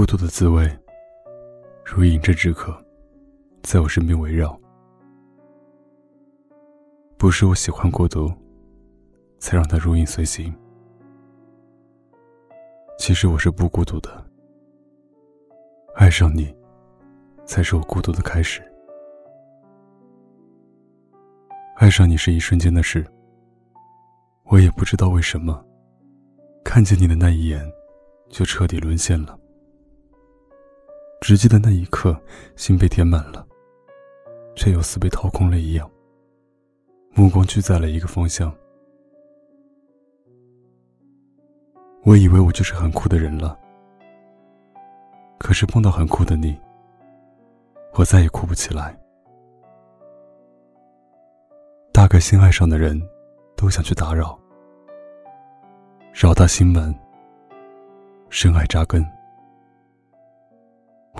孤独的滋味，如饮鸩止渴，在我身边围绕。不是我喜欢孤独，才让它如影随形。其实我是不孤独的，爱上你，才是我孤独的开始。爱上你是一瞬间的事，我也不知道为什么，看见你的那一眼，就彻底沦陷了。只记得那一刻，心被填满了，却又似被掏空了一样。目光聚在了一个方向。我以为我就是很酷的人了，可是碰到很酷的你，我再也酷不起来。大概心爱上的人，都想去打扰，扰他心门，深爱扎根。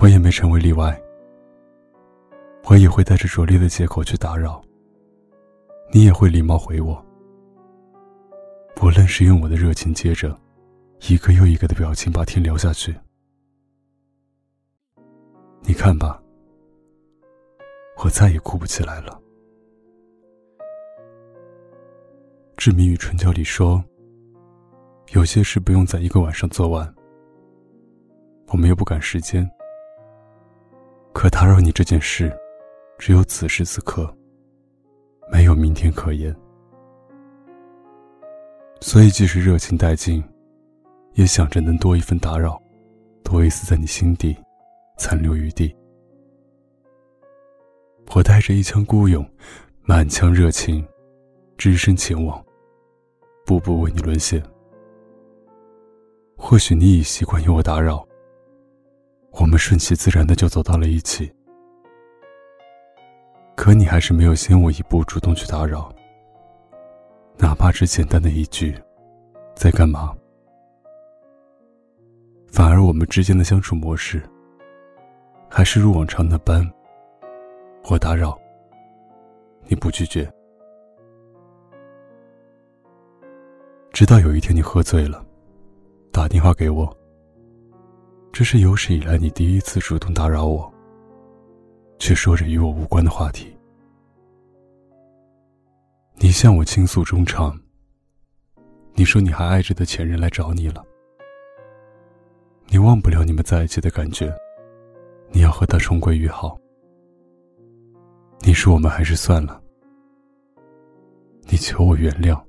我也没成为例外，我也会带着拙劣的借口去打扰，你也会礼貌回我，我愣是用我的热情接着，一个又一个的表情把天聊下去。你看吧，我再也哭不起来了。志明与春娇里说，有些事不用在一个晚上做完，我们又不赶时间。可打扰你这件事，只有此时此刻，没有明天可言。所以，即使热情殆尽，也想着能多一份打扰，多一丝在你心底残留余地。我带着一腔孤勇，满腔热情，只身前往，步步为你沦陷。或许你已习惯有我打扰。我们顺其自然的就走到了一起，可你还是没有先我一步主动去打扰，哪怕只简单的一句“在干嘛”，反而我们之间的相处模式还是如往常那般，我打扰，你不拒绝，直到有一天你喝醉了，打电话给我。这是有史以来你第一次主动打扰我，却说着与我无关的话题。你向我倾诉衷肠。你说你还爱着的前任来找你了，你忘不了你们在一起的感觉，你要和他重归于好。你说我们还是算了，你求我原谅，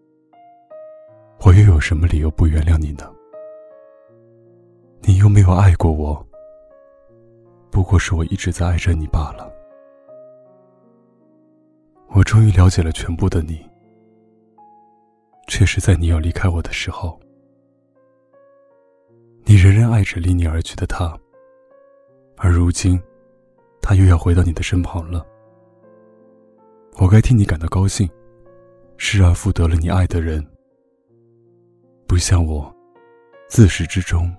我又有什么理由不原谅你呢？没有爱过我，不过是我一直在爱着你罢了。我终于了解了全部的你，却是在你要离开我的时候，你仍然爱着离你而去的他，而如今，他又要回到你的身旁了。我该替你感到高兴，失而复得了你爱的人，不像我，自始至终。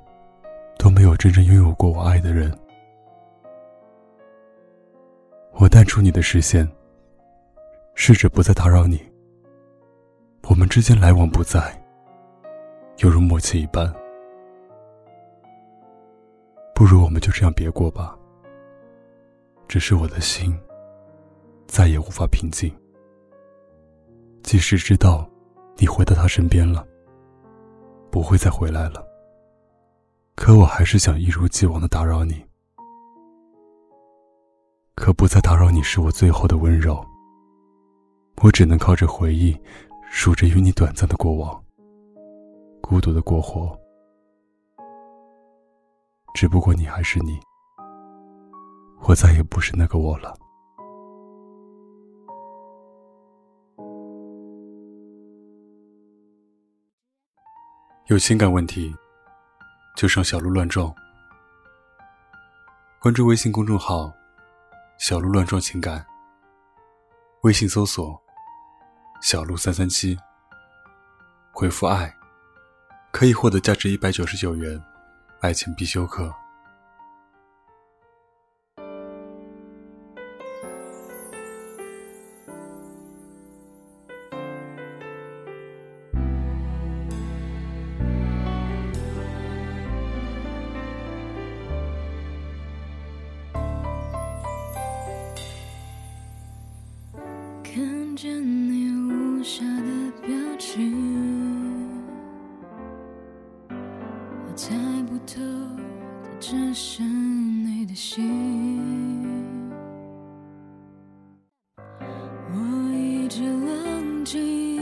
都没有真正拥有过我爱的人。我淡出你的视线，试着不再打扰你。我们之间来往不再，犹如默契一般。不如我们就这样别过吧。只是我的心再也无法平静。即使知道你回到他身边了，不会再回来了。可我还是想一如既往的打扰你，可不再打扰你是我最后的温柔。我只能靠着回忆，数着与你短暂的过往，孤独的过活。只不过你还是你，我再也不是那个我了。有情感问题。就上小鹿乱撞，关注微信公众号“小鹿乱撞情感”，微信搜索“小鹿三三七”，回复“爱”，可以获得价值一百九十九元爱情必修课。看见你无暇的表情，我猜不透的只是你的心。我一直冷静，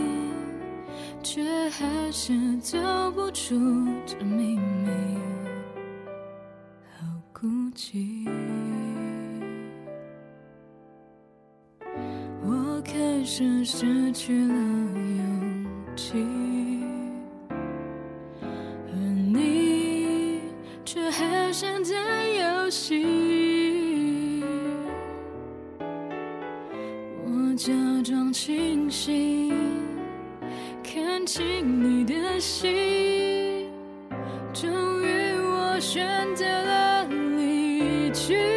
却还是走不出这秘密，好孤寂。是失去了勇气，而你却还像在游戏。我假装清醒，看清你的心，终于我选择了离去。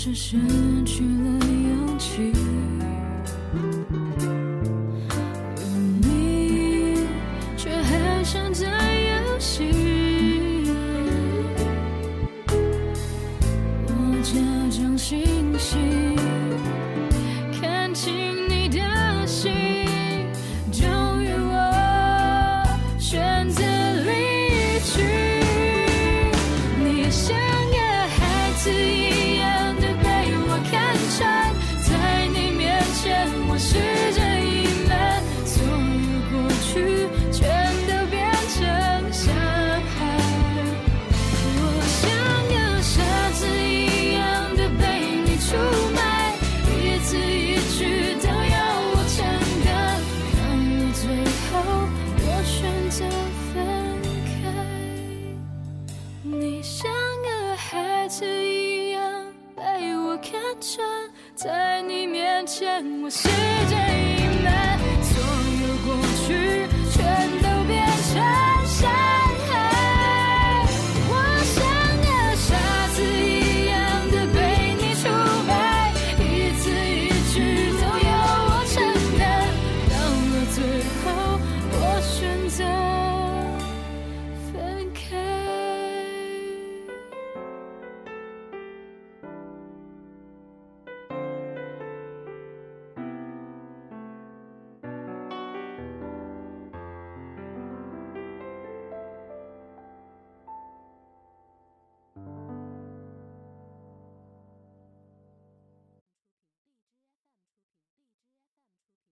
我开始失去了勇气，而你却还像在游戏。我假装清醒，看清你的心，终于我选择离去。你像个孩子真在你面前我世界隐瞒所有过去全都变成